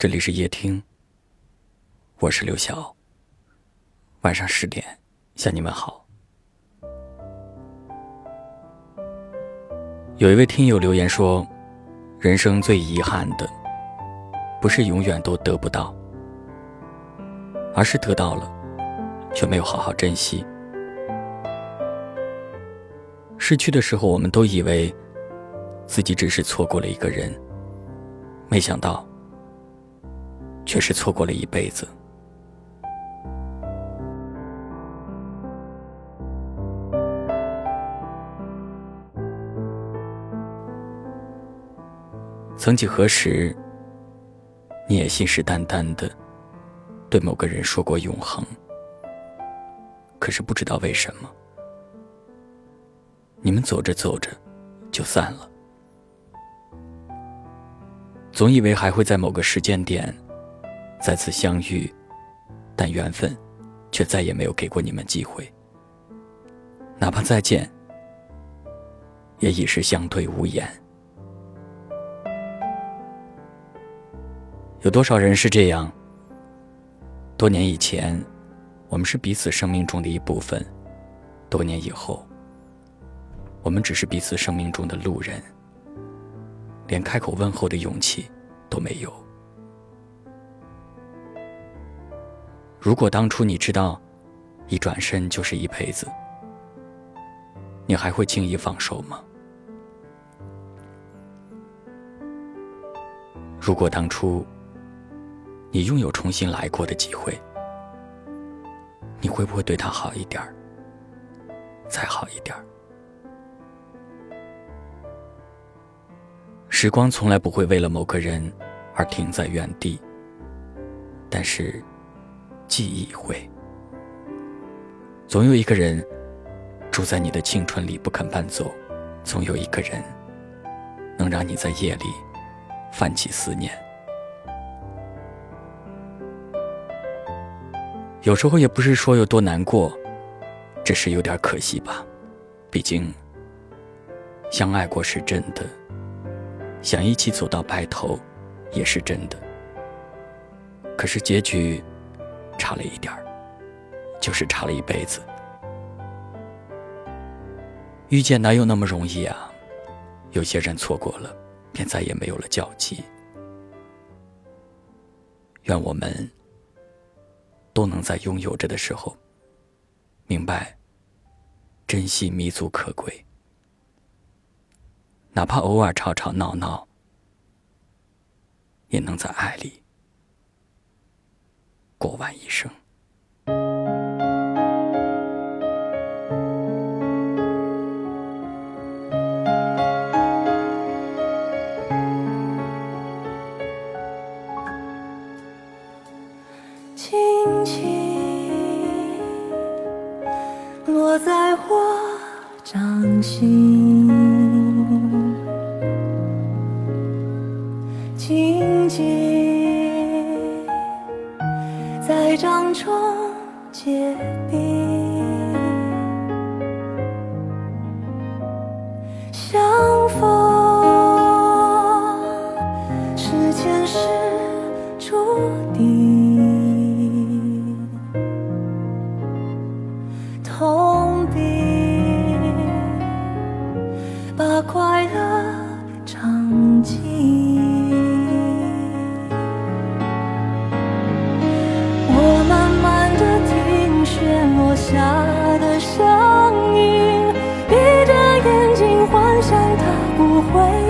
这里是夜听，我是刘晓。晚上十点向你们好。有一位听友留言说：“人生最遗憾的，不是永远都得不到，而是得到了，却没有好好珍惜。失去的时候，我们都以为自己只是错过了一个人，没想到。”却是错过了一辈子。曾几何时，你也信誓旦旦的对某个人说过永恒，可是不知道为什么，你们走着走着就散了。总以为还会在某个时间点。再次相遇，但缘分却再也没有给过你们机会。哪怕再见，也已是相对无言。有多少人是这样？多年以前，我们是彼此生命中的一部分；多年以后，我们只是彼此生命中的路人，连开口问候的勇气都没有。如果当初你知道，一转身就是一辈子，你还会轻易放手吗？如果当初你拥有重新来过的机会，你会不会对他好一点儿，再好一点儿？时光从来不会为了某个人而停在原地，但是。记忆会，总有一个人住在你的青春里不肯搬走，总有一个人能让你在夜里泛起思念。有时候也不是说有多难过，只是有点可惜吧。毕竟相爱过是真的，想一起走到白头也是真的。可是结局。差了一点儿，就是差了一辈子。遇见哪有那么容易啊？有些人错过了，便再也没有了交集。愿我们都能在拥有着的时候，明白珍惜弥足可贵，哪怕偶尔吵吵闹闹，也能在爱里。过完一生。轻轻落在我掌心，在掌中结冰，相逢是前世注定，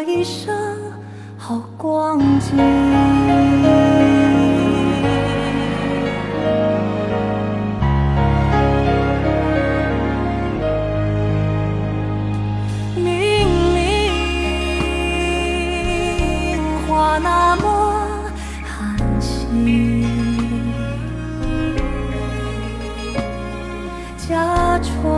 那一生好光景，明明话那么寒心，假装。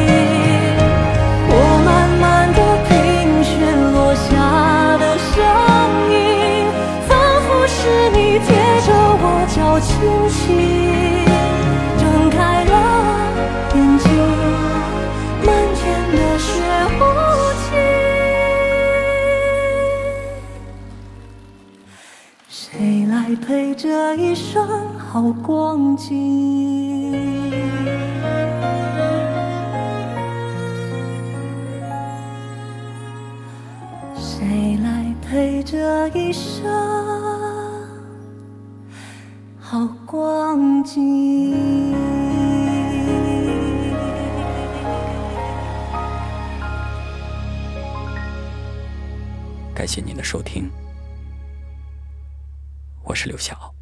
谁来陪这一生好光景？谁来陪这一生好光景？感谢您的收听，我是刘晓。